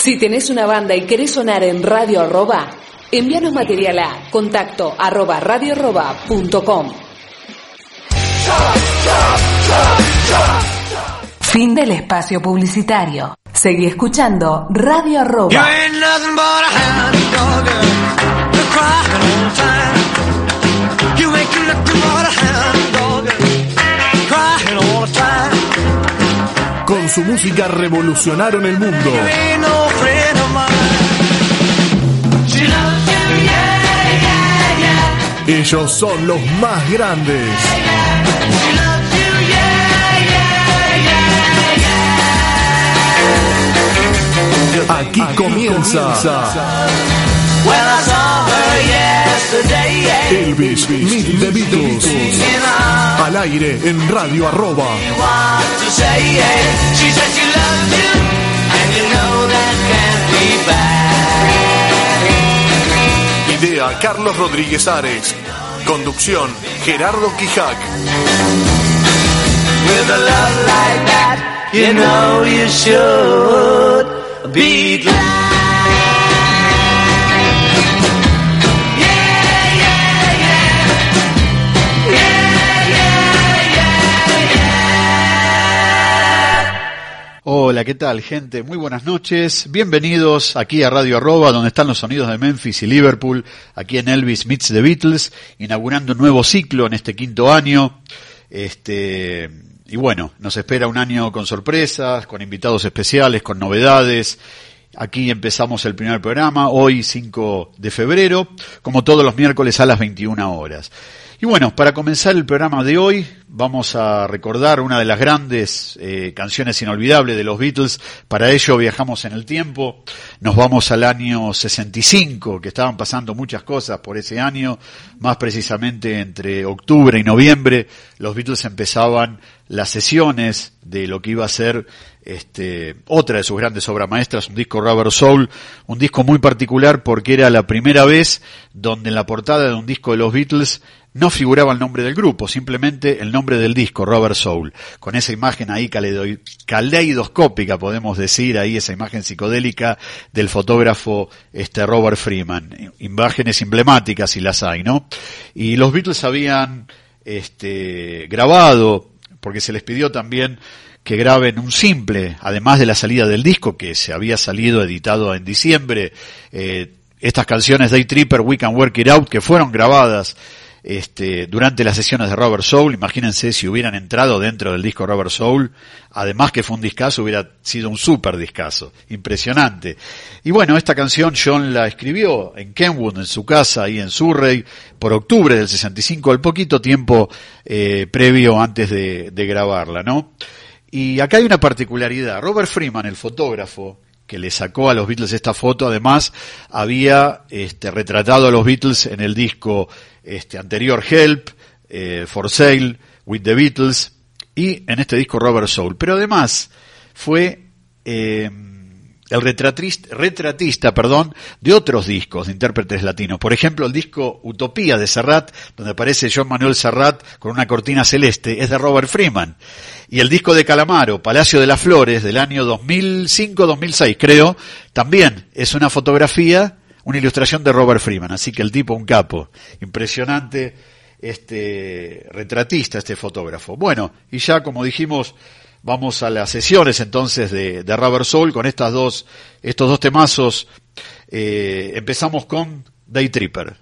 Si tenés una banda y querés sonar en Radio Arroba, envíanos material a contacto arroba radioarroba.com. Fin del espacio publicitario. Seguí escuchando Radio Arroba. Su música revolucionaron el mundo. Ellos son los más grandes. Aquí comienza Elvis Meet the Beatles al aire en Radio Arroba. Idea Carlos Rodríguez Ares. Conducción Gerardo Quijac. With a love like that, you know you should be glad. Hola, ¿qué tal gente? Muy buenas noches. Bienvenidos aquí a Radio Arroba, donde están los sonidos de Memphis y Liverpool, aquí en Elvis Meets the Beatles, inaugurando un nuevo ciclo en este quinto año. Este, y bueno, nos espera un año con sorpresas, con invitados especiales, con novedades. Aquí empezamos el primer programa, hoy 5 de febrero, como todos los miércoles a las 21 horas. Y bueno, para comenzar el programa de hoy, vamos a recordar una de las grandes eh, canciones inolvidables de los Beatles. Para ello viajamos en el tiempo, nos vamos al año 65, que estaban pasando muchas cosas por ese año, más precisamente entre octubre y noviembre, los Beatles empezaban las sesiones de lo que iba a ser este, otra de sus grandes obras maestras, un disco Rubber Soul, un disco muy particular porque era la primera vez donde en la portada de un disco de los Beatles no figuraba el nombre del grupo, simplemente el nombre del disco, Robert Soul, con esa imagen ahí caleidoscópica, podemos decir, ahí esa imagen psicodélica del fotógrafo este Robert Freeman, imágenes emblemáticas si las hay, ¿no? Y los Beatles habían este, grabado, porque se les pidió también que graben un simple, además de la salida del disco que se había salido editado en diciembre, eh, estas canciones Day Tripper, We Can Work It Out, que fueron grabadas este, durante las sesiones de Robert Soul, imagínense si hubieran entrado dentro del disco Robert Soul, además que fue un discazo, hubiera sido un super discazo, impresionante. Y bueno, esta canción John la escribió en Kenwood, en su casa, ahí en Surrey, por octubre del 65, al poquito tiempo eh, previo antes de, de grabarla, ¿no? Y acá hay una particularidad. Robert Freeman, el fotógrafo, que le sacó a los Beatles esta foto, además había este, retratado a los Beatles en el disco este, anterior Help, eh, For Sale, With the Beatles y en este disco Robert Soul. Pero además fue eh, el retratista, retratista perdón, de otros discos de intérpretes latinos. Por ejemplo, el disco Utopía de Serrat, donde aparece John Manuel Serrat con una cortina celeste, es de Robert Freeman. Y el disco de Calamaro, Palacio de las Flores, del año 2005-2006, creo, también es una fotografía, una ilustración de Robert Freeman. Así que el tipo, un capo. Impresionante este retratista, este fotógrafo. Bueno, y ya como dijimos, vamos a las sesiones entonces de, de Robert Soul con estas dos, estos dos temazos. Eh, empezamos con Day Tripper.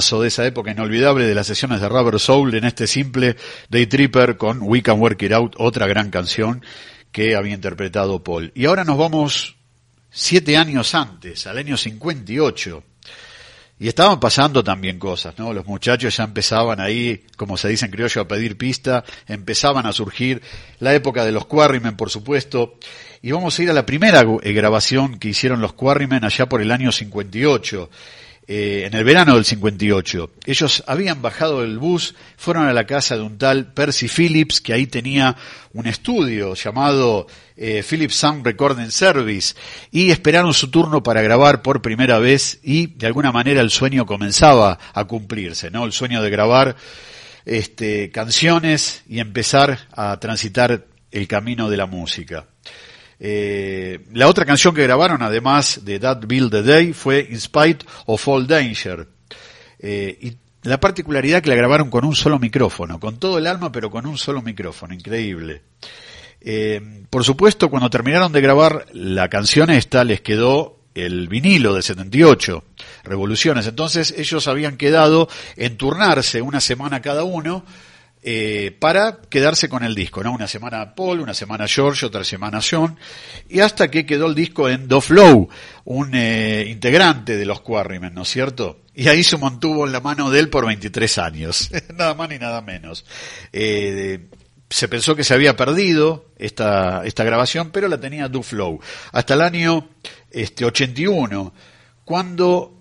De esa época inolvidable de las sesiones de Rubber Soul en este simple Day Tripper con We Can Work It Out, otra gran canción que había interpretado Paul. Y ahora nos vamos siete años antes, al año 58. Y estaban pasando también cosas, ¿no? Los muchachos ya empezaban ahí, como se dice en criollo, a pedir pista, empezaban a surgir la época de los Quarrymen, por supuesto. Y vamos a ir a la primera eh, grabación que hicieron los Quarrymen allá por el año 58. Eh, en el verano del 58. Ellos habían bajado del bus, fueron a la casa de un tal Percy Phillips, que ahí tenía un estudio llamado eh, Phillips Sound Recording Service, y esperaron su turno para grabar por primera vez y de alguna manera el sueño comenzaba a cumplirse, ¿no? El sueño de grabar este, canciones y empezar a transitar el camino de la música. Eh, la otra canción que grabaron, además de That Build the Day, fue In Spite of All Danger. Eh, y la particularidad que la grabaron con un solo micrófono, con todo el alma, pero con un solo micrófono, increíble. Eh, por supuesto, cuando terminaron de grabar la canción esta, les quedó el vinilo de 78, Revoluciones. Entonces ellos habían quedado en turnarse una semana cada uno eh, para quedarse con el disco, ¿no? Una semana Paul, una semana George, otra semana John, y hasta que quedó el disco en Do Flow, un eh, integrante de los Quarrymen, ¿no es cierto? Y ahí se mantuvo en la mano de él por 23 años, nada más ni nada menos. Eh, se pensó que se había perdido esta, esta grabación, pero la tenía Do Flow. Hasta el año este, 81, cuando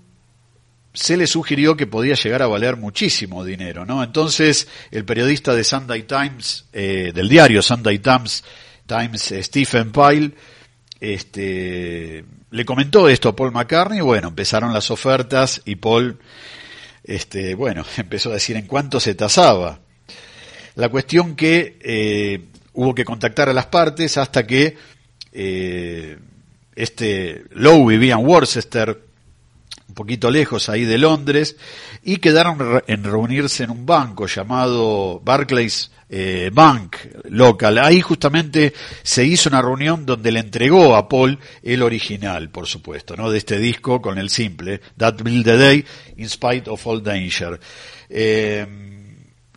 se le sugirió que podía llegar a valer muchísimo dinero, ¿no? Entonces, el periodista de Sunday Times, eh, del diario Sunday Times, Times eh, Stephen Pyle, este, le comentó esto a Paul McCartney, bueno, empezaron las ofertas y Paul, este, bueno, empezó a decir en cuánto se tasaba. La cuestión que eh, hubo que contactar a las partes hasta que este Lowe vivía en Worcester, poquito lejos ahí de Londres, y quedaron en reunirse en un banco llamado Barclays eh, Bank local. Ahí justamente se hizo una reunión donde le entregó a Paul el original, por supuesto, ¿no? De este disco con el simple, That Build the Day, In Spite of All Danger. Eh,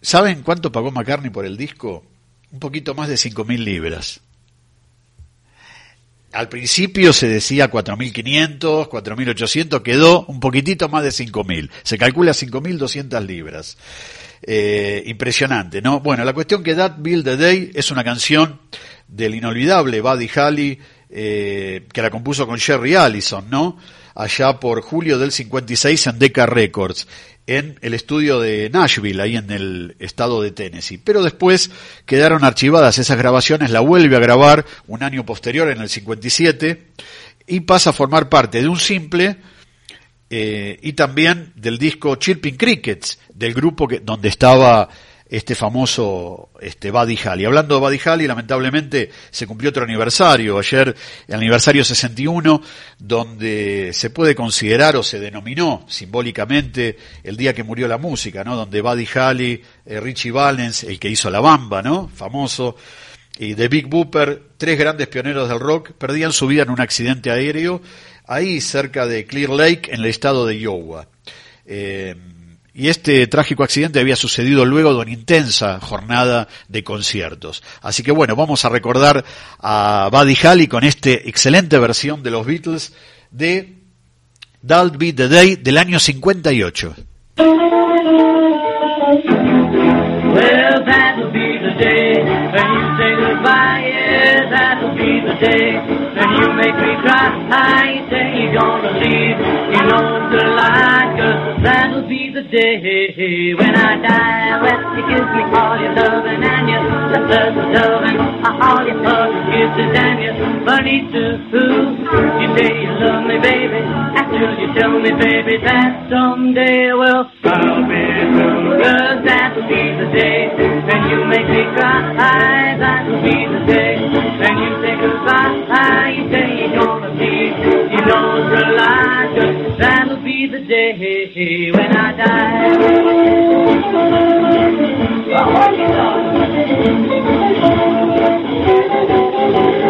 ¿Saben cuánto pagó McCartney por el disco? Un poquito más de 5.000 libras al principio se decía 4.500, 4.800, quedó un poquitito más de 5.000. Se calcula 5.200 libras. Eh, impresionante, ¿no? Bueno, la cuestión que That Build the Day es una canción del inolvidable Buddy Holly, eh, que la compuso con Jerry Allison, ¿no? Allá por julio del 56 en Decca Records en el estudio de Nashville, ahí en el estado de Tennessee. Pero después quedaron archivadas esas grabaciones, la vuelve a grabar un año posterior, en el 57, y pasa a formar parte de un simple eh, y también del disco Chirping Crickets, del grupo que, donde estaba este famoso este Buddy Holly. Hablando de Buddy Holly, lamentablemente se cumplió otro aniversario, ayer el aniversario 61, donde se puede considerar o se denominó simbólicamente el día que murió la música, ¿no? Donde Buddy Holly, eh, Richie Valens, el que hizo La Bamba, ¿no? Famoso, y The Big Booper, tres grandes pioneros del rock, perdían su vida en un accidente aéreo ahí cerca de Clear Lake, en el estado de Iowa. Eh, y este trágico accidente había sucedido luego de una intensa jornada de conciertos. Así que bueno, vamos a recordar a Buddy Holly con esta excelente versión de los Beatles de That'll Be the Day del año 58. Well, that'll be the day when you say goodbye, yeah, that'll be the day when you make me cry. I say you're gonna leave, you know the day when I die. Well, you give me all your loving and your love, loving, all your hugs, kisses and your money too. You say you love me, baby, after you tell me, baby, that someday, well, I'll be through, cause that'll be the day when you make me cry. That will be the day the day when I die.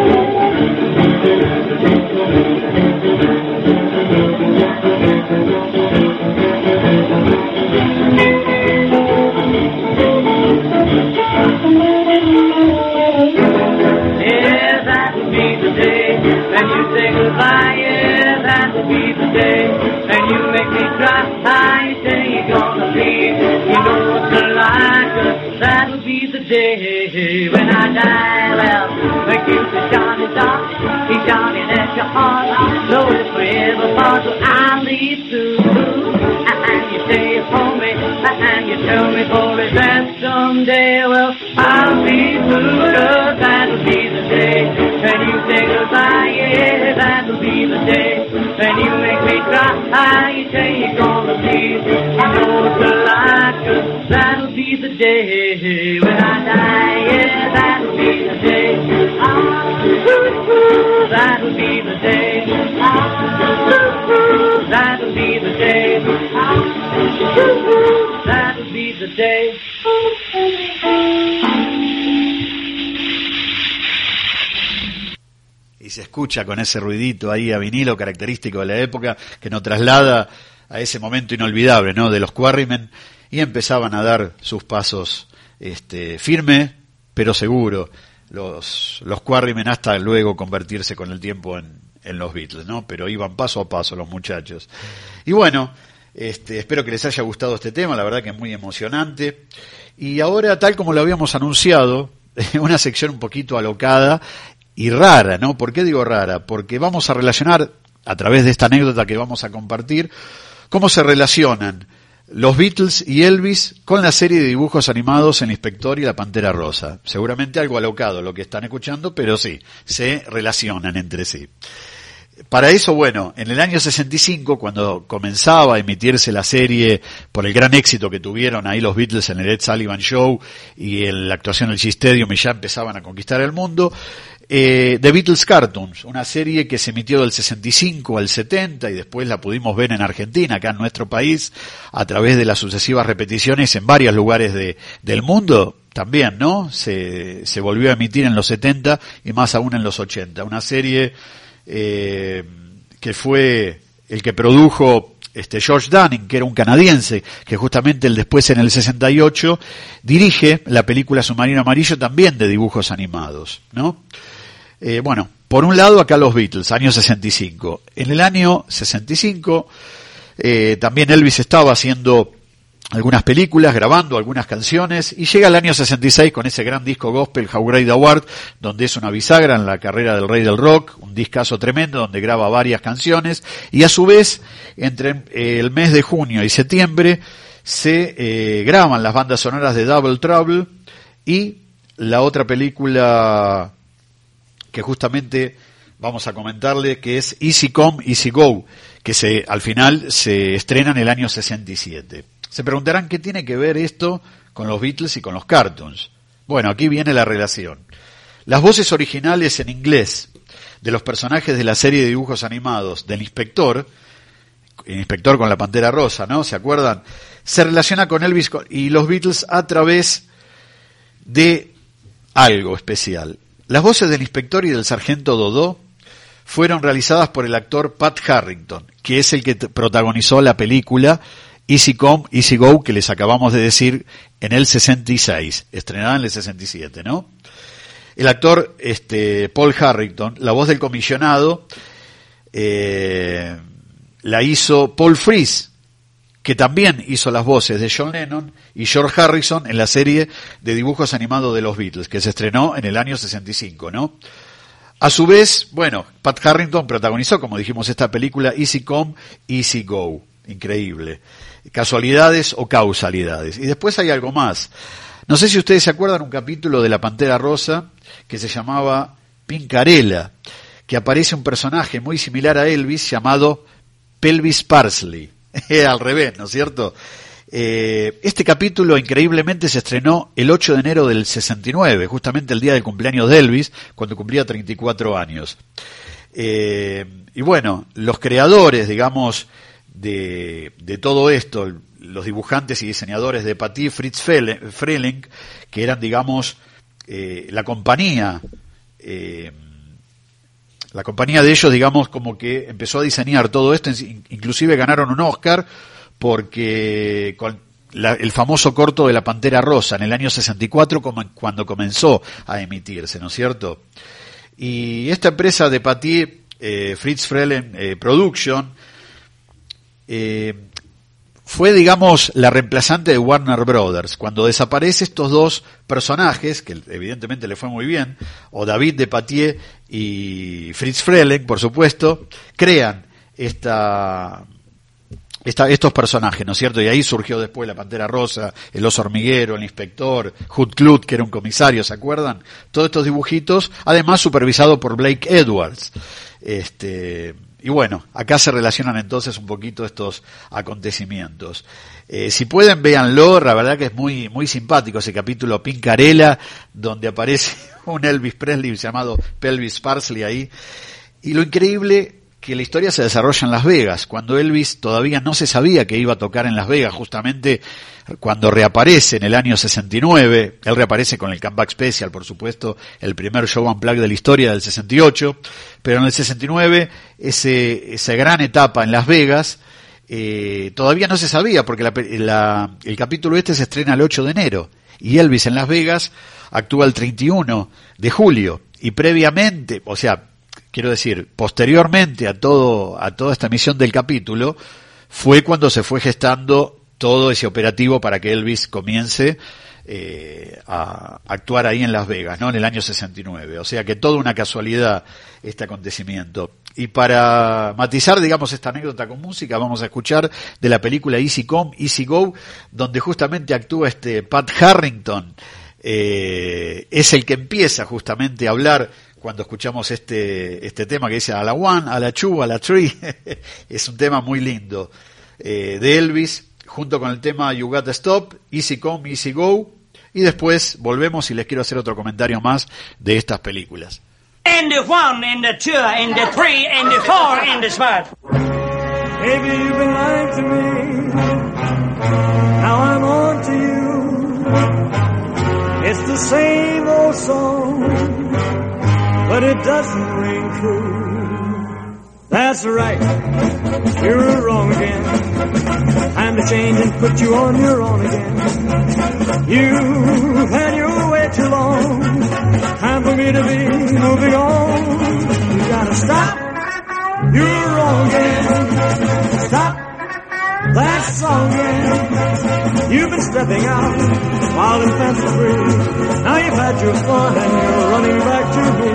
when y se escucha con ese ruidito ahí a vinilo característico de la época que nos traslada a ese momento inolvidable, ¿no? De los Quarrymen y empezaban a dar sus pasos este, firme pero seguro los, los Quarrymen hasta luego convertirse con el tiempo en, en los Beatles, ¿no? Pero iban paso a paso los muchachos. Y bueno, este, espero que les haya gustado este tema, la verdad que es muy emocionante. Y ahora, tal como lo habíamos anunciado, una sección un poquito alocada y rara, ¿no? ¿Por qué digo rara? Porque vamos a relacionar, a través de esta anécdota que vamos a compartir, cómo se relacionan los Beatles y Elvis con la serie de dibujos animados El Inspector y la Pantera Rosa. Seguramente algo alocado lo que están escuchando, pero sí, se relacionan entre sí. Para eso, bueno, en el año 65, cuando comenzaba a emitirse la serie por el gran éxito que tuvieron ahí los Beatles en el Ed Sullivan Show y en la actuación del G-Stadium y ya empezaban a conquistar el mundo, eh, The Beatles Cartoons, una serie que se emitió del 65 al 70 y después la pudimos ver en Argentina, acá en nuestro país, a través de las sucesivas repeticiones en varios lugares de, del mundo, también, ¿no? Se, volvió a emitir en los 70 y más aún en los 80. Una serie eh, que fue el que produjo este George Dunning, que era un canadiense, que justamente el después en el 68 dirige la película Submarino Amarillo también de dibujos animados, ¿no? Eh, bueno, por un lado acá los Beatles, año 65. En el año 65 eh, también Elvis estaba haciendo algunas películas, grabando algunas canciones, y llega el año 66 con ese gran disco gospel, How Great Award, donde es una bisagra en la carrera del rey del rock, un discazo tremendo donde graba varias canciones, y a su vez, entre eh, el mes de junio y septiembre, se graban las bandas sonoras de Double Trouble y la otra película que justamente vamos a comentarle que es Easy Come, Easy Go, que se, al final se estrena en el año 67. Se preguntarán qué tiene que ver esto con los Beatles y con los cartoons. Bueno, aquí viene la relación. Las voces originales en inglés de los personajes de la serie de dibujos animados del inspector, el inspector con la pantera rosa, ¿no? ¿Se acuerdan? Se relaciona con Elvis y los Beatles a través de algo especial. Las voces del inspector y del sargento Dodó fueron realizadas por el actor Pat Harrington, que es el que protagonizó la película Easy Come, Easy Go, que les acabamos de decir en el 66, estrenada en el 67, ¿no? El actor este, Paul Harrington, la voz del comisionado, eh, la hizo Paul Fries, que también hizo las voces de John Lennon y George Harrison en la serie de dibujos animados de los Beatles, que se estrenó en el año 65, ¿no? A su vez, bueno, Pat Harrington protagonizó, como dijimos, esta película Easy Come, Easy Go. Increíble. Casualidades o causalidades. Y después hay algo más. No sé si ustedes se acuerdan un capítulo de La Pantera Rosa que se llamaba Pincarela, que aparece un personaje muy similar a Elvis llamado Pelvis Parsley. Al revés, ¿no es cierto? Eh, este capítulo increíblemente se estrenó el 8 de enero del 69, justamente el día del cumpleaños de Elvis, cuando cumplía 34 años. Eh, y bueno, los creadores, digamos, de, todo esto, los dibujantes y diseñadores de Patti Fritz Freling, que eran, digamos, eh, la compañía, eh, la compañía de ellos, digamos, como que empezó a diseñar todo esto, inclusive ganaron un Oscar porque con la, el famoso corto de la Pantera Rosa en el año 64 como, cuando comenzó a emitirse, ¿no es cierto? Y esta empresa de Patti, eh, Fritz Frelen eh, Production, eh, fue, digamos, la reemplazante de Warner Brothers. Cuando desaparece estos dos personajes, que evidentemente le fue muy bien, o David de Patier y Fritz Freleng, por supuesto, crean esta, esta, estos personajes, ¿no es cierto? Y ahí surgió después la Pantera Rosa, el oso hormiguero, el inspector, Hood Clut, que era un comisario, ¿se acuerdan? Todos estos dibujitos, además supervisado por Blake Edwards. Este, y bueno, acá se relacionan entonces un poquito estos acontecimientos. Eh, si pueden, véanlo, la verdad que es muy, muy simpático ese capítulo Pincarela, donde aparece un Elvis Presley llamado Pelvis Parsley ahí. Y lo increíble que la historia se desarrolla en Las Vegas, cuando Elvis todavía no se sabía que iba a tocar en Las Vegas, justamente cuando reaparece en el año 69, él reaparece con el comeback special, por supuesto, el primer show unplugged de la historia del 68, pero en el 69, ese, esa gran etapa en Las Vegas, eh, todavía no se sabía, porque el capítulo este se estrena el 8 de enero, y Elvis en Las Vegas actúa el 31 de julio, y previamente, o sea, quiero decir, posteriormente a todo, a toda esta emisión del capítulo, fue cuando se fue gestando todo ese operativo para que Elvis comience eh, a actuar ahí en Las Vegas, ¿no? En el año 69. O sea que toda una casualidad este acontecimiento. Y para matizar, digamos, esta anécdota con música, vamos a escuchar de la película Easy Come, Easy Go, donde justamente actúa este Pat Harrington. Eh, es el que empieza justamente a hablar cuando escuchamos este, este tema que dice a la one, a la two, a la three. es un tema muy lindo eh, de Elvis, junto con el tema You Got to Stop, Easy Come, Easy Go. Y después volvemos y les quiero hacer otro comentario más de estas películas. And the one, and the two, and the three, and the four, and the five. Maybe you've been lying to me. Now I'm on to you. It's the same old song, but it doesn't ring true. That's right. You're wrong again. Time to change and put you on your own again. You've had your way too long. Time for me to be moving on. You gotta stop. You're wrong again. Stop that song. You've been stepping out, and fancy free. Now you've had your fun and you're running back to me.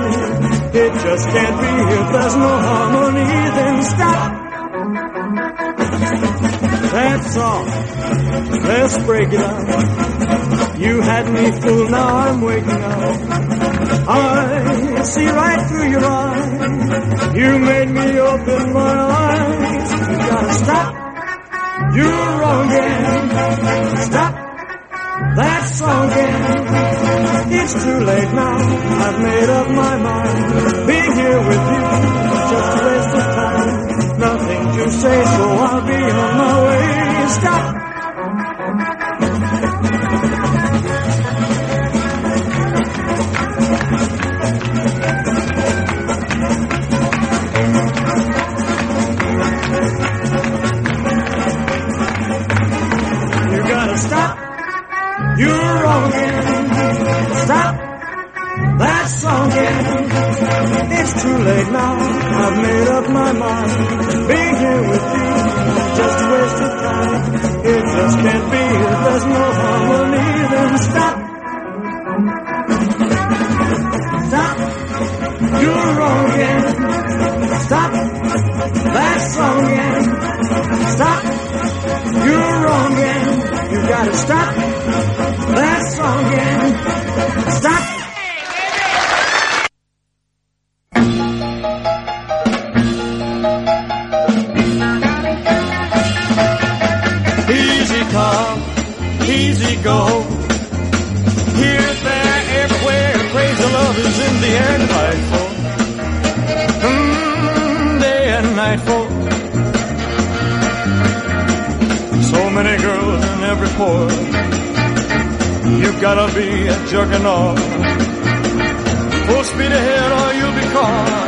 It just can't be if there's no harmony, then stop. That song, Let's break it up. You had me fooled, now I'm waking up. I see right through your eyes. You made me open my eyes. You gotta stop. You're wrong again. Stop that song again. It's too late now. I've made up my mind. Being here with you is just a waste of time. Nothing to say, so I'll be on my way. Stop. It's too late now. I've made up my mind. Being here with you, just a waste of time. It just can't be there's no harmony. Then stop. Stop. You're wrong again. Stop that song again. Stop. You're wrong again. You gotta stop that song again. Stop. Juggernaut. Full speed ahead or you'll be caught.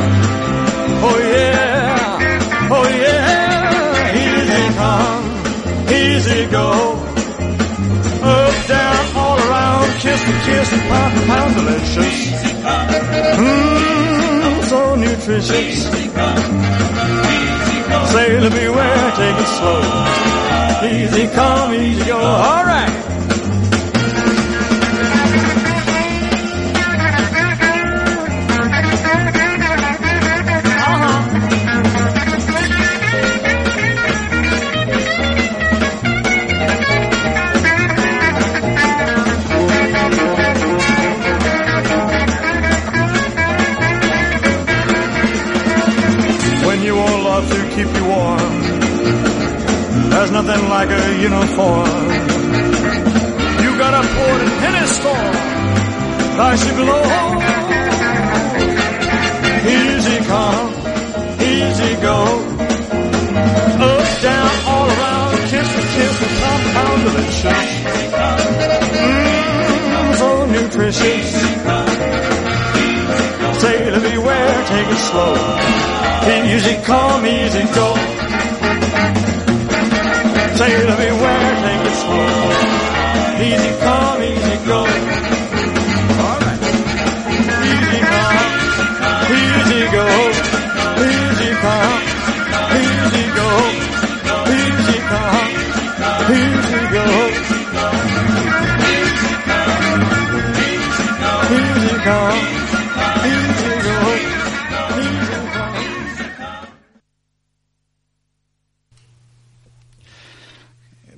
Oh yeah, oh yeah. Easy come, easy go. Up, down, all around, kiss to kiss and pound to pound delicious. Mmm, so nutritious. Sailor beware, take it slow. Easy come, easy go. All right. There's nothing like a uniform. You got a port in any storm, nice and glow. Easy come, easy go. Up, down, all around, kiss for kiss, the compound of delicious. Mmm, so nutritious. Sailor beware, take it slow. Easy come, easy go. Sailor beware, take it slow. Easy come, easy go. All right. Easy come, easy go. Easy come, easy go. Easy come, easy go. Easy come, easy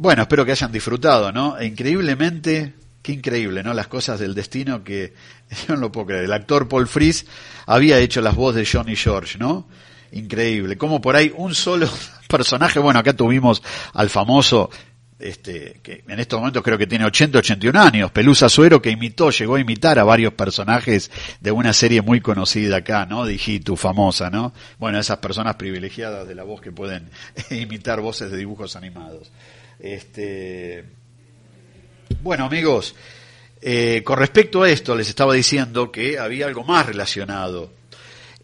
Bueno, espero que hayan disfrutado, ¿no? E increíblemente, qué increíble, ¿no? Las cosas del destino que yo no lo puedo creer. El actor Paul Fries había hecho las voces de Johnny George, ¿no? Increíble. Como por ahí un solo personaje, bueno, acá tuvimos al famoso, este, que en estos momentos creo que tiene 80, 81 años, Pelusa Suero, que imitó, llegó a imitar a varios personajes de una serie muy conocida acá, ¿no? De Hitu, famosa, ¿no? Bueno, esas personas privilegiadas de la voz que pueden imitar voces de dibujos animados. Este, bueno, amigos, eh, con respecto a esto, les estaba diciendo que había algo más relacionado,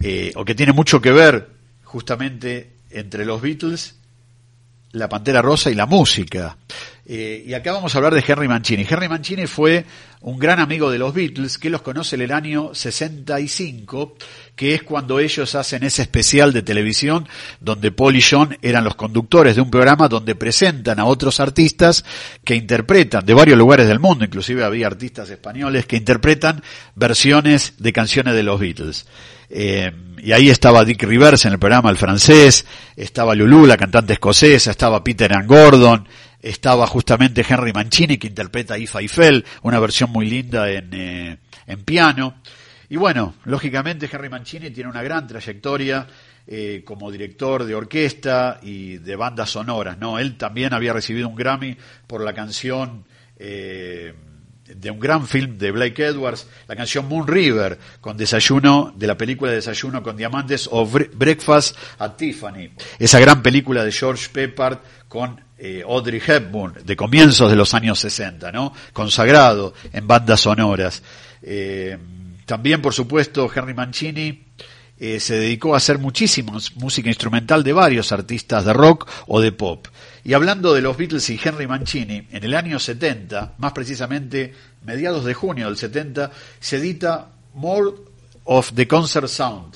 eh, o que tiene mucho que ver justamente entre los Beatles, la Pantera Rosa y la música. Eh, y acá vamos a hablar de Henry Mancini. Henry Mancini fue un gran amigo de los Beatles que los conoce en el año 65, que es cuando ellos hacen ese especial de televisión donde Paul y John eran los conductores de un programa donde presentan a otros artistas que interpretan de varios lugares del mundo, inclusive había artistas españoles que interpretan versiones de canciones de los Beatles. Eh, y ahí estaba Dick Rivers en el programa El Francés, estaba Lulu, la cantante escocesa, estaba Peter and Gordon, estaba justamente Henry Mancini que interpreta a If I Fell, una versión muy linda en, eh, en piano. Y bueno, lógicamente Henry Mancini tiene una gran trayectoria eh, como director de orquesta y de bandas sonoras, ¿no? Él también había recibido un Grammy por la canción de un gran film de Blake Edwards, la canción Moon River, con desayuno, de la película Desayuno con Diamantes o Bre- Breakfast at Tiffany, esa gran película de George Peppard con eh, Audrey Hepburn, de comienzos de los años 60, ¿no? Consagrado en bandas sonoras. Eh, también, por supuesto, Henry Mancini eh, se dedicó a hacer muchísima música instrumental de varios artistas de rock o de pop. Y hablando de los Beatles y Henry Mancini, en el año 70, más precisamente mediados de junio del 70, se edita More of the Concert Sound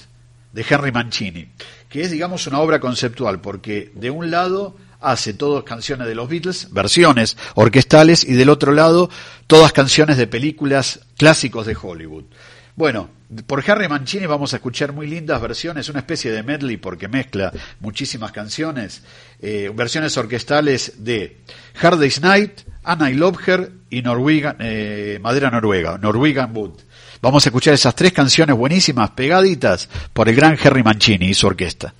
de Henry Mancini, que es, digamos, una obra conceptual, porque de un lado hace todas canciones de los Beatles, versiones orquestales, y del otro lado todas canciones de películas clásicos de Hollywood. Bueno, por Harry Mancini vamos a escuchar muy lindas versiones, una especie de medley porque mezcla muchísimas canciones, eh, versiones orquestales de Hard Day's Night, Anna I Love Her y Norwegian, eh, Madera Noruega, Norwegian Wood. Vamos a escuchar esas tres canciones buenísimas, pegaditas por el gran Harry Mancini y su orquesta.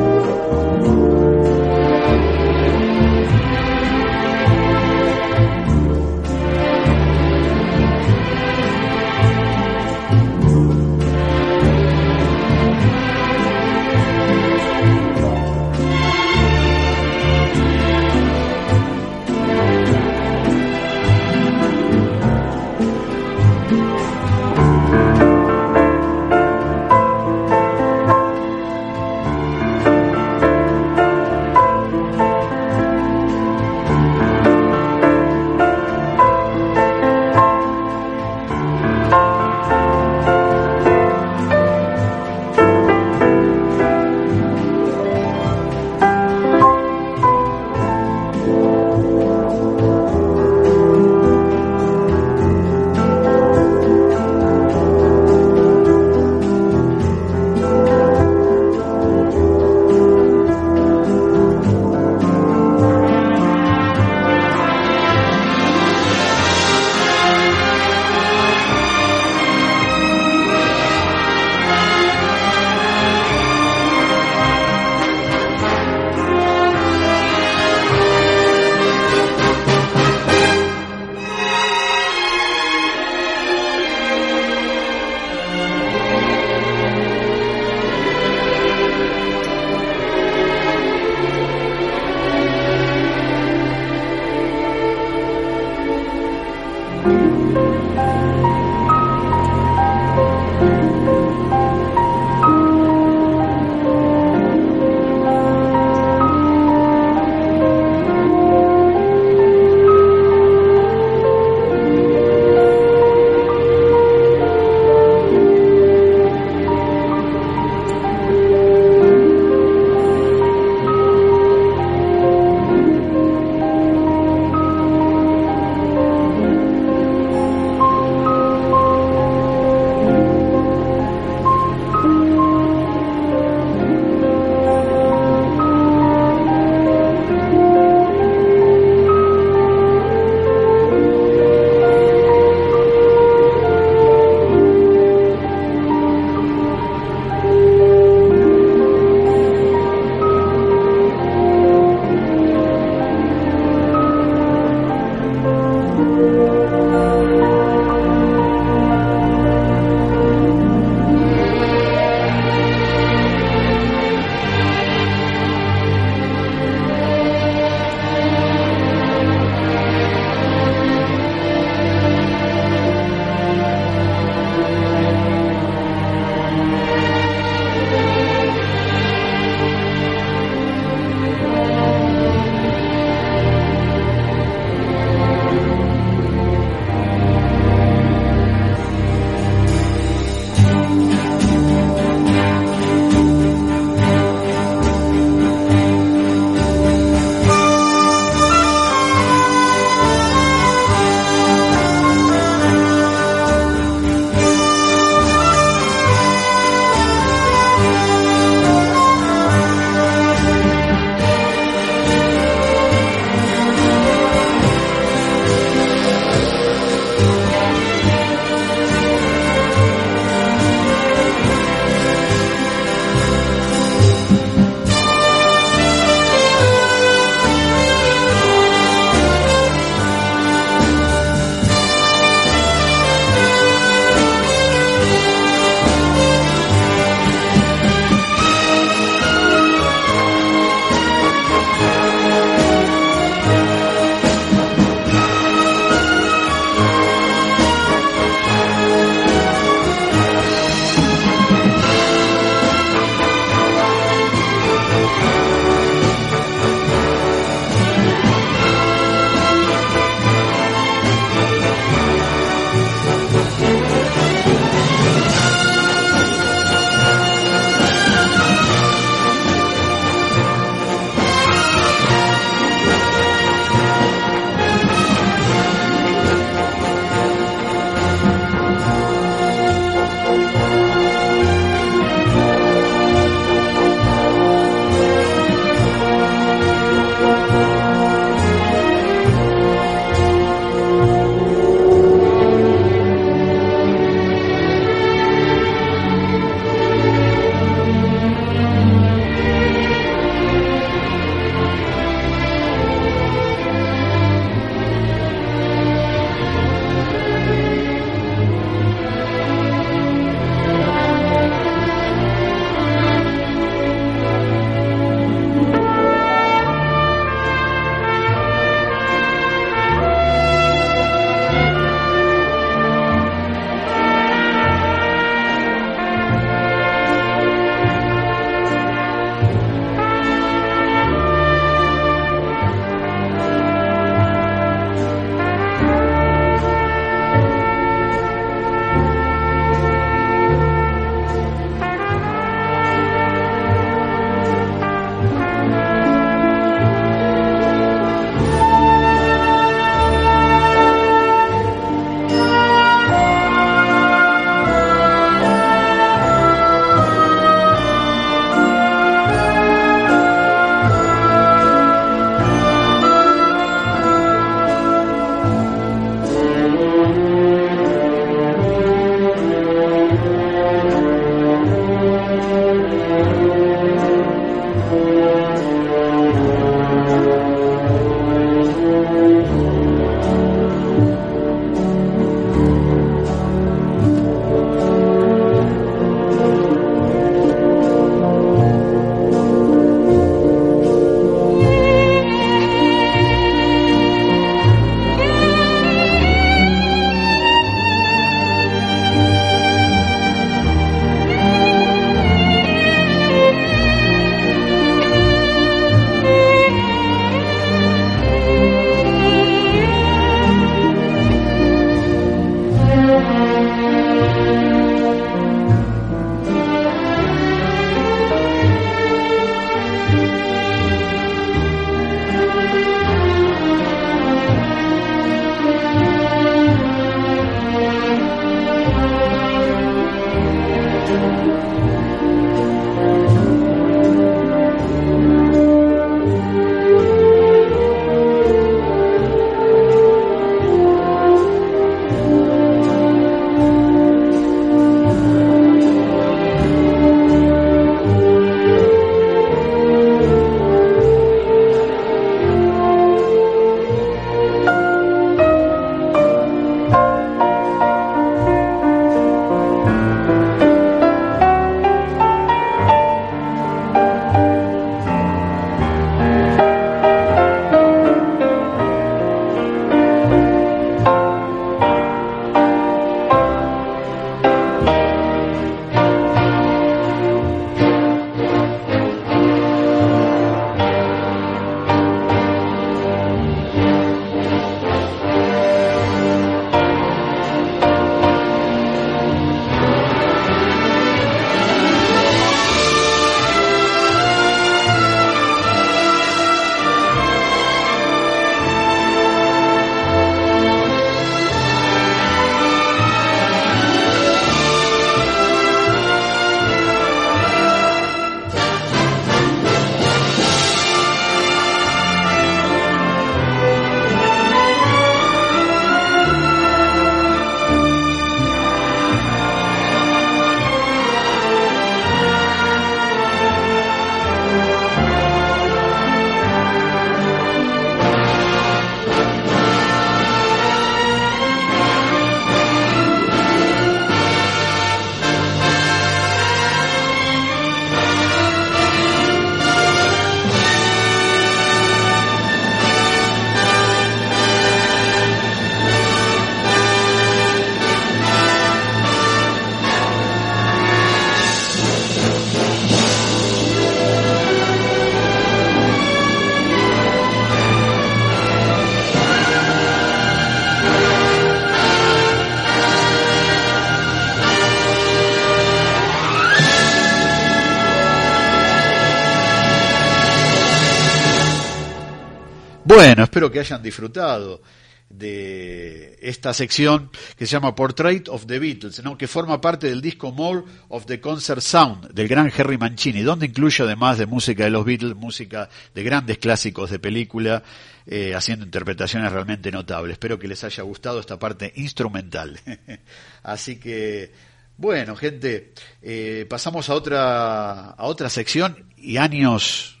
Bueno, espero que hayan disfrutado de esta sección que se llama Portrait of the Beatles, ¿no? que forma parte del disco More of the Concert Sound del gran Harry Mancini, donde incluye además de música de los Beatles, música de grandes clásicos de película, eh, haciendo interpretaciones realmente notables. Espero que les haya gustado esta parte instrumental. Así que, bueno, gente, eh, pasamos a otra, a otra sección y años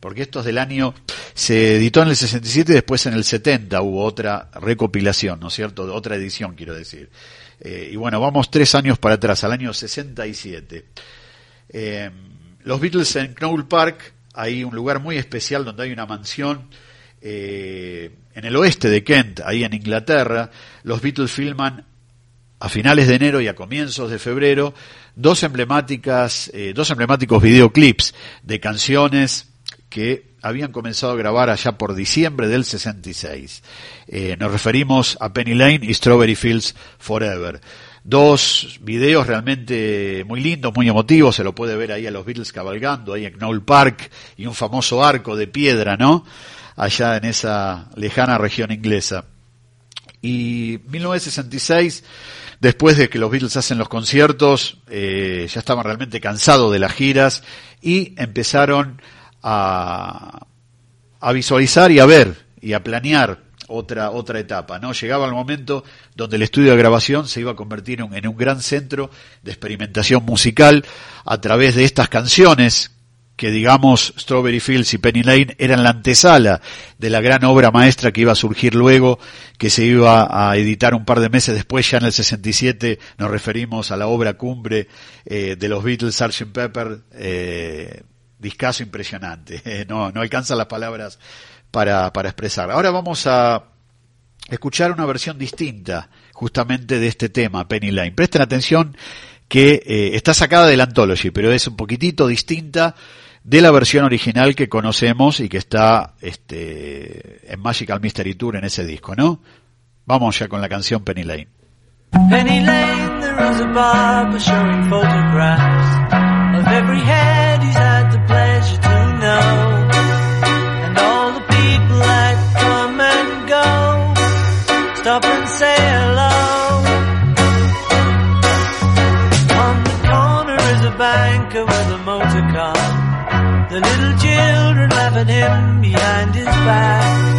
porque esto es del año, se editó en el 67 y después en el 70 hubo otra recopilación, ¿no es cierto? Otra edición, quiero decir. Eh, y bueno, vamos tres años para atrás, al año 67. Eh, los Beatles en Knoll Park, hay un lugar muy especial donde hay una mansión eh, en el oeste de Kent, ahí en Inglaterra. Los Beatles filman a finales de enero y a comienzos de febrero dos emblemáticas, dos emblemáticos videoclips de canciones que habían comenzado a grabar allá por diciembre del 66. Eh, nos referimos a Penny Lane y Strawberry Fields Forever. Dos videos realmente muy lindos, muy emotivos, se lo puede ver ahí a los Beatles cabalgando, ahí en Knoll Park, y un famoso arco de piedra, ¿no? Allá en esa lejana región inglesa. Y 1966, después de que los Beatles hacen los conciertos, eh, ya estaban realmente cansados de las giras y empezaron a, visualizar y a ver y a planear otra, otra etapa, ¿no? Llegaba el momento donde el estudio de grabación se iba a convertir en, en, un gran centro de experimentación musical a través de estas canciones que digamos Strawberry Fields y Penny Lane eran la antesala de la gran obra maestra que iba a surgir luego, que se iba a editar un par de meses después, ya en el 67 nos referimos a la obra cumbre eh, de los Beatles, Sgt. Pepper, eh, discazo impresionante. No, no alcanzan las palabras para, para expresar. Ahora vamos a escuchar una versión distinta justamente de este tema, Penny Lane. Presten atención que eh, está sacada del Anthology, pero es un poquitito distinta de la versión original que conocemos y que está este, en Magical Mystery Tour en ese disco, ¿no? Vamos ya con la canción Penny Lane. Penny Lane, there was a barber showing photographs And all the people that come and go stop and say hello. On the corner is a banker with a motor The little children laugh at him behind his back,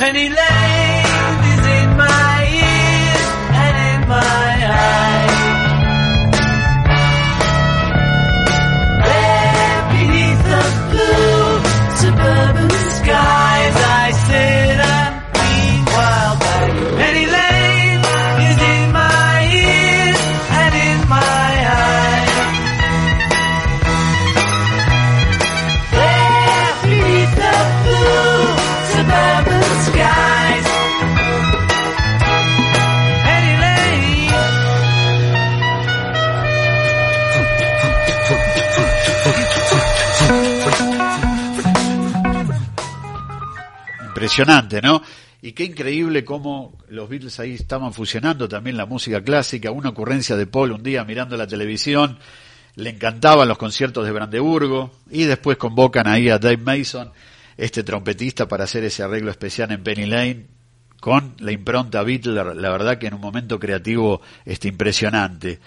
Penny Lane impresionante, ¿no? Y qué increíble cómo los Beatles ahí estaban fusionando también la música clásica, una ocurrencia de Paul un día mirando la televisión, le encantaban los conciertos de Brandeburgo y después convocan ahí a Dave Mason, este trompetista, para hacer ese arreglo especial en Penny Lane con la impronta Beatles, la verdad que en un momento creativo este impresionante.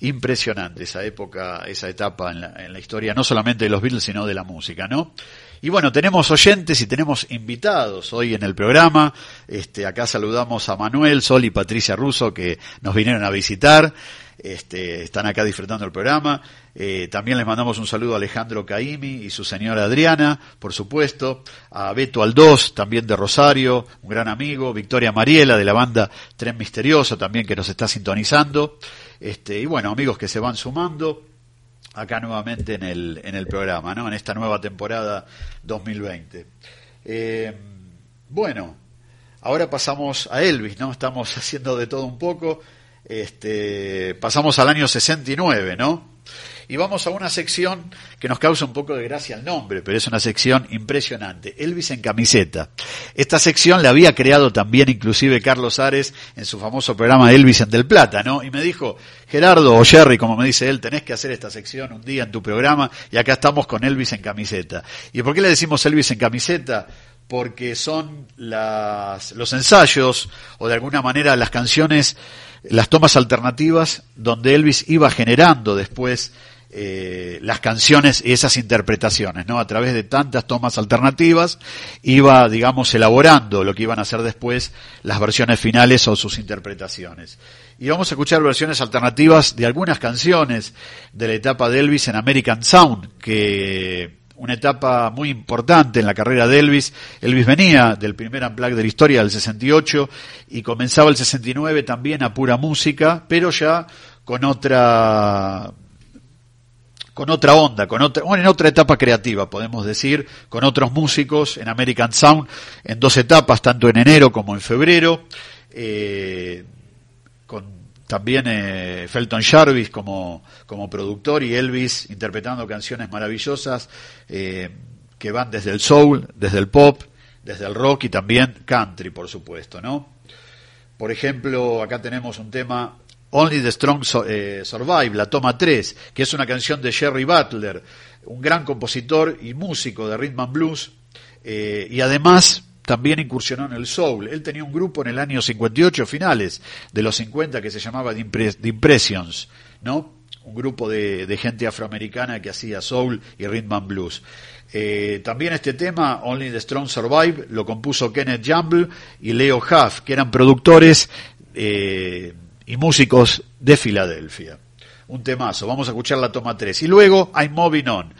Impresionante esa época, esa etapa en la, en la historia, no solamente de los Beatles, sino de la música, ¿no? Y bueno, tenemos oyentes y tenemos invitados hoy en el programa. Este, acá saludamos a Manuel, Sol y Patricia Russo que nos vinieron a visitar. Este, están acá disfrutando el programa. Eh, también les mandamos un saludo a Alejandro Caimi y su señora Adriana, por supuesto, a Beto Aldós, también de Rosario, un gran amigo, Victoria Mariela de la banda Tren Misterioso, también que nos está sintonizando. Este, y bueno, amigos que se van sumando acá nuevamente en el, en el programa, ¿no? En esta nueva temporada 2020. Eh, bueno, ahora pasamos a Elvis, ¿no? Estamos haciendo de todo un poco. Este, pasamos al año 69, ¿no? Y vamos a una sección que nos causa un poco de gracia el nombre, pero es una sección impresionante. Elvis en camiseta. Esta sección la había creado también inclusive Carlos Ares en su famoso programa Elvis en Del Plata, ¿no? Y me dijo, Gerardo o Jerry, como me dice él, tenés que hacer esta sección un día en tu programa y acá estamos con Elvis en camiseta. ¿Y por qué le decimos Elvis en camiseta? Porque son las, los ensayos o de alguna manera las canciones, las tomas alternativas donde Elvis iba generando después eh, las canciones y esas interpretaciones, ¿no? A través de tantas tomas alternativas iba, digamos, elaborando lo que iban a ser después las versiones finales o sus interpretaciones. Y vamos a escuchar versiones alternativas de algunas canciones de la etapa de Elvis en American Sound, que una etapa muy importante en la carrera de Elvis. Elvis venía del primer unplug de la historia del 68 y comenzaba el 69 también a pura música, pero ya con otra con otra onda, con otra, bueno, en otra etapa creativa, podemos decir, con otros músicos en American Sound, en dos etapas, tanto en enero como en febrero, eh, con también eh, Felton Jarvis como, como productor y Elvis interpretando canciones maravillosas eh, que van desde el soul, desde el pop, desde el rock y también country, por supuesto, ¿no? Por ejemplo, acá tenemos un tema Only the Strong eh, Survive, la toma 3, que es una canción de Jerry Butler, un gran compositor y músico de rhythm and blues, eh, y además también incursionó en el soul. Él tenía un grupo en el año 58, finales de los 50, que se llamaba The, Impressions, ¿no? Un grupo de, gente afroamericana que hacía soul y rhythm and blues. Eh, también este tema, Only the Strong Survive, lo compuso Kenneth Jumble y Leo Huff, que eran productores y músicos de Filadelfia. Un temazo, vamos a escuchar la toma 3. Y luego I'm Moving On,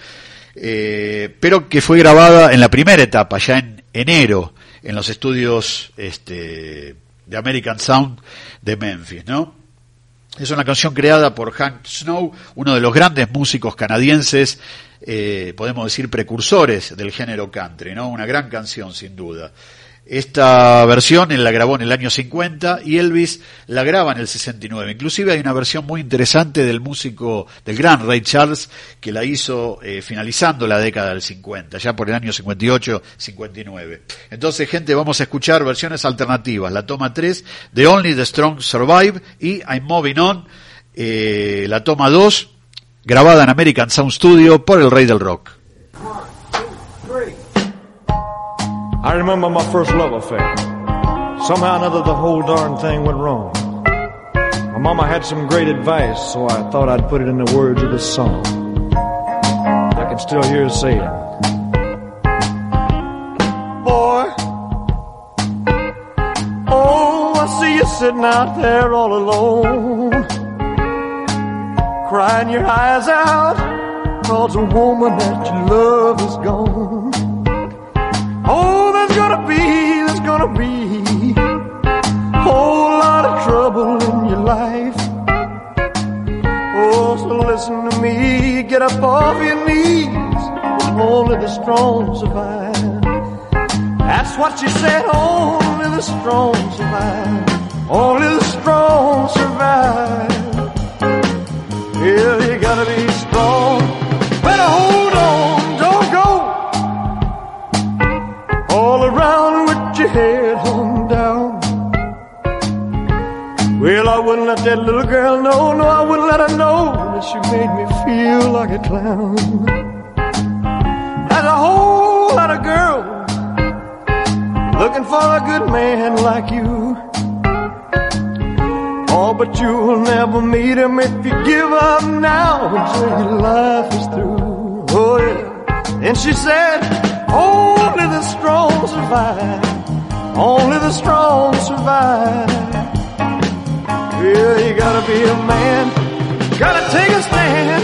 eh, pero que fue grabada en la primera etapa, ya en enero, en los estudios este, de American Sound de Memphis, ¿no? Es una canción creada por Hank Snow, uno de los grandes músicos canadienses, eh, podemos decir precursores del género country, ¿no? Una gran canción, sin duda. Esta versión él la grabó en el año 50 y Elvis la graba en el 69. Inclusive hay una versión muy interesante del músico, del gran Ray Charles, que la hizo eh, finalizando la década del 50, ya por el año 58-59. Entonces, gente, vamos a escuchar versiones alternativas. La toma 3 de Only the Strong Survive y I'm Moving On, eh, la toma 2, grabada en American Sound Studio por el Rey del Rock. I remember my first love affair. Somehow or another, the whole darn thing went wrong. My mama had some great advice, so I thought I'd put it in the words of this song. I can still hear her saying, Boy, oh, I see you sitting out there all alone, crying your eyes out, cause a woman that you love is gone. Oh, be, there's gonna be a whole lot of trouble in your life. Oh, so listen to me, get up off your knees. Only the strong survive. That's what she said, only the strong survive. Only the strong survive. Yeah, you gotta be that little girl know, no, I wouldn't let her know that she made me feel like a clown. There's a whole lot of girls looking for a good man like you. Oh, but you'll never meet him if you give up now until your life is through. Oh, yeah. And she said, only the strong survive. Only the strong survive. Yeah, you gotta be a man. Gotta take a stand.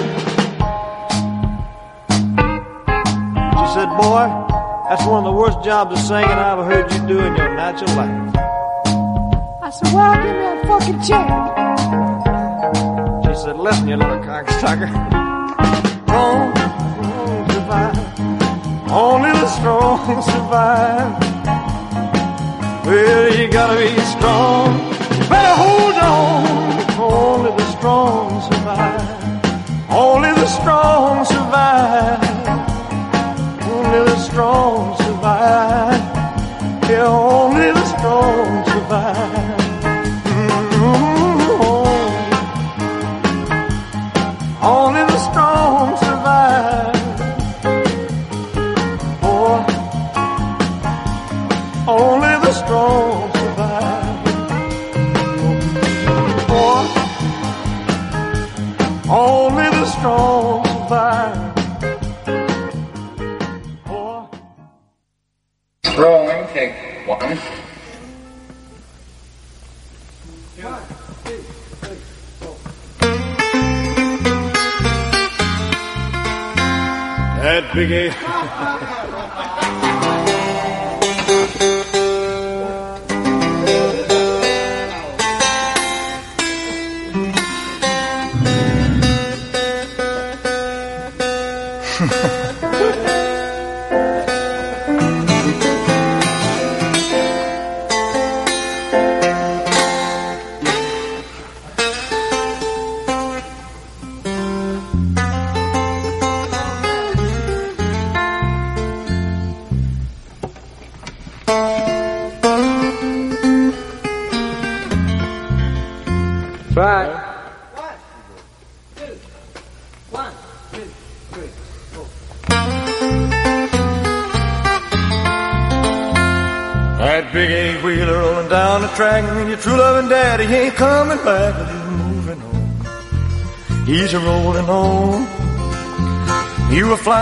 She said, boy, that's one of the worst jobs of singing I ever heard you do in your natural life. I said, well, give me a fucking check. She said, listen, you little cocksucker. Strong survive. Only the strong survive. Well, you gotta be strong. Better hold on. Only the strong survive. Only the strong survive. Only the strong survive. Yeah, only That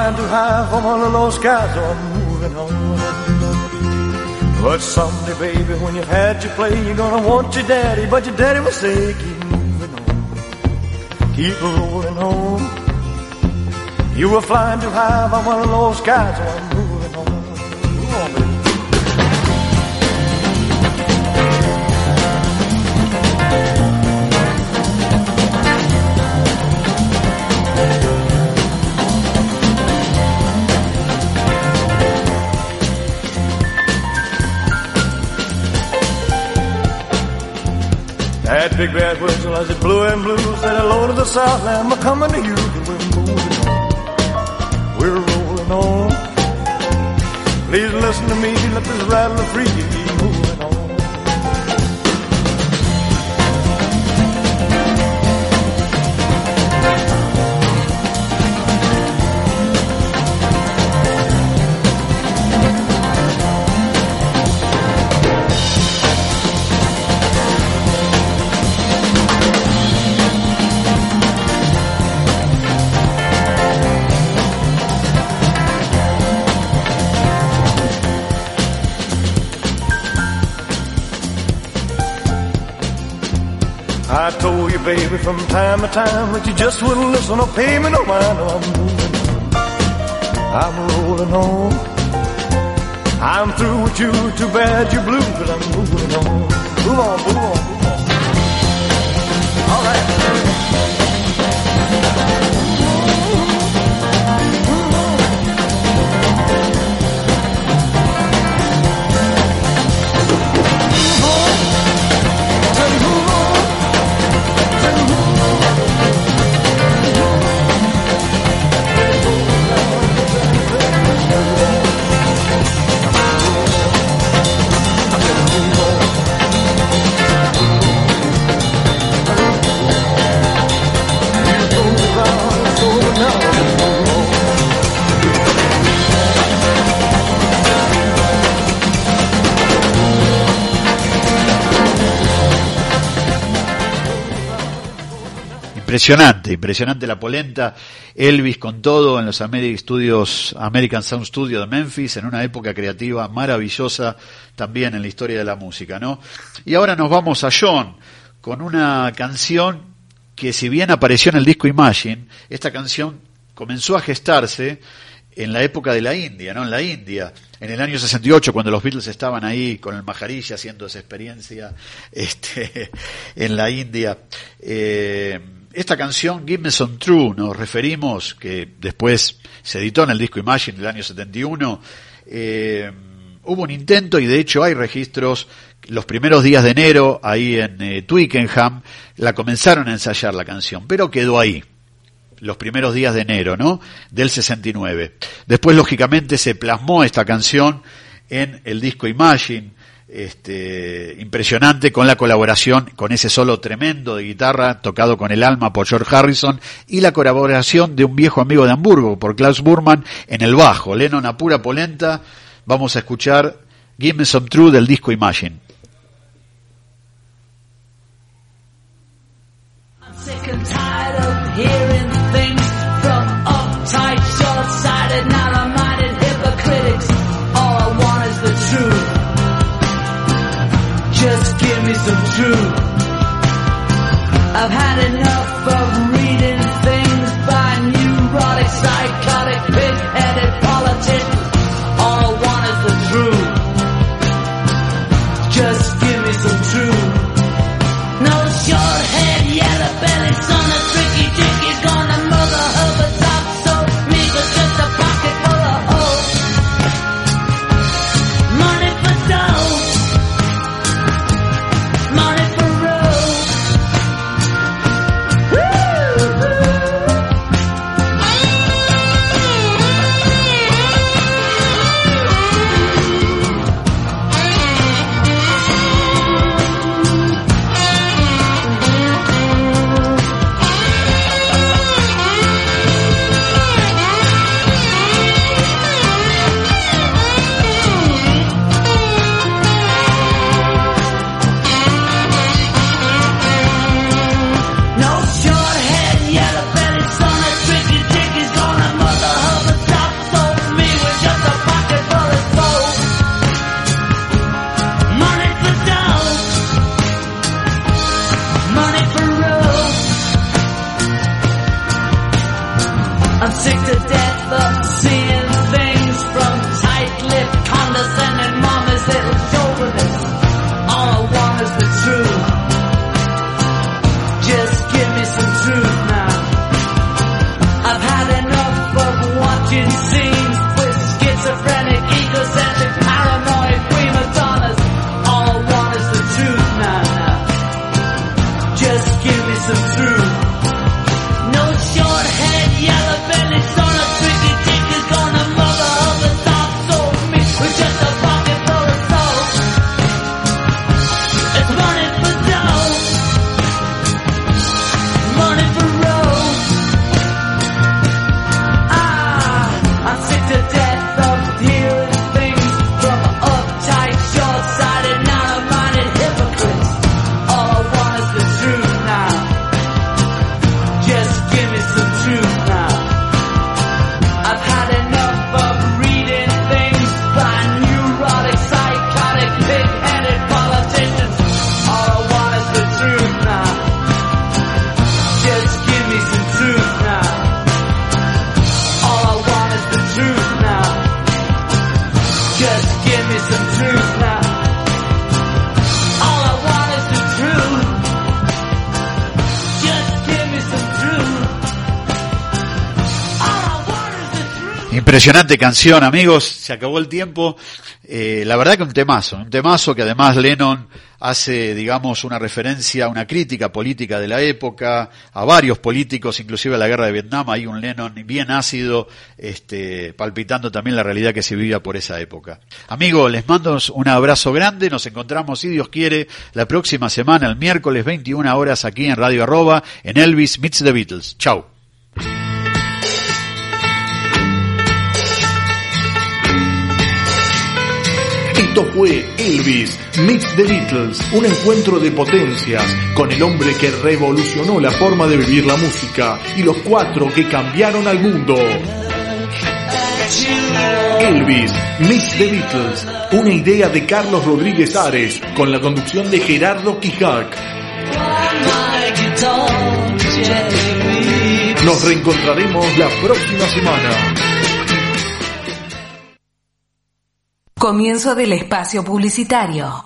Flying too high from under those skies, so I'm moving on. But someday, baby, when you've had your play, you're gonna want your daddy, but your daddy will say, keep moving on. Keep rolling on. You were flying too high from under those skies, so I'm That big bad whistle as it blew and blew said hello to the Southland, we're coming to you, we're moving on. We're rolling on. Please listen to me, let this rattler free, baby, from time to time but you just wouldn't listen or pay me no mind. No, I'm moving on. I'm rolling on. I'm through with you. Too bad you're blue, but I'm moving on. Move on, move on, move on. Impresionante, impresionante la polenta. Elvis con todo en los American Studios, American Sound Studio de Memphis, en una época creativa maravillosa también en la historia de la música, ¿no? Y ahora nos vamos a John con una canción que si bien apareció en el disco Imagine, esta canción comenzó a gestarse en la época de la India, ¿no? En la India, en el año 68, cuando los Beatles estaban ahí con el Maharija haciendo esa experiencia este, en la India. Eh, esta canción, Give Me Some True, nos referimos, que después se editó en el disco Imagine del año 71, eh, hubo un intento y de hecho hay registros los primeros días de enero, ahí en eh, Twickenham, la comenzaron a ensayar la canción, pero quedó ahí los primeros días de enero, ¿no? Del 69. Después, lógicamente, se plasmó esta canción en el disco Imagine, este, impresionante con la colaboración, con ese solo tremendo de guitarra tocado con el alma por George Harrison y la colaboración de un viejo amigo de Hamburgo por Klaus Burman en el bajo. Lennon a pura polenta. Vamos a escuchar Give Me Some True del disco Imagine. Just give Impresionante canción, amigos. Se acabó el tiempo. Eh, la verdad que un temazo, un temazo que además Lennon hace, digamos, una referencia, una crítica política de la época, a varios políticos, inclusive a la guerra de Vietnam. Hay un Lennon bien ácido, este, palpitando también la realidad que se vivía por esa época. Amigos, les mando un abrazo grande. Nos encontramos, si Dios quiere, la próxima semana, el miércoles 21 horas, aquí en Radio Arroba, en Elvis Meets the Beatles. Chau. Esto fue Elvis Meets the Beatles, un encuentro de potencias con el hombre que revolucionó la forma de vivir la música y los cuatro que cambiaron al mundo. Elvis Meets the Beatles, una idea de Carlos Rodríguez Ares con la conducción de Gerardo Quijac. Nos reencontraremos la próxima semana. Comienzo del espacio publicitario.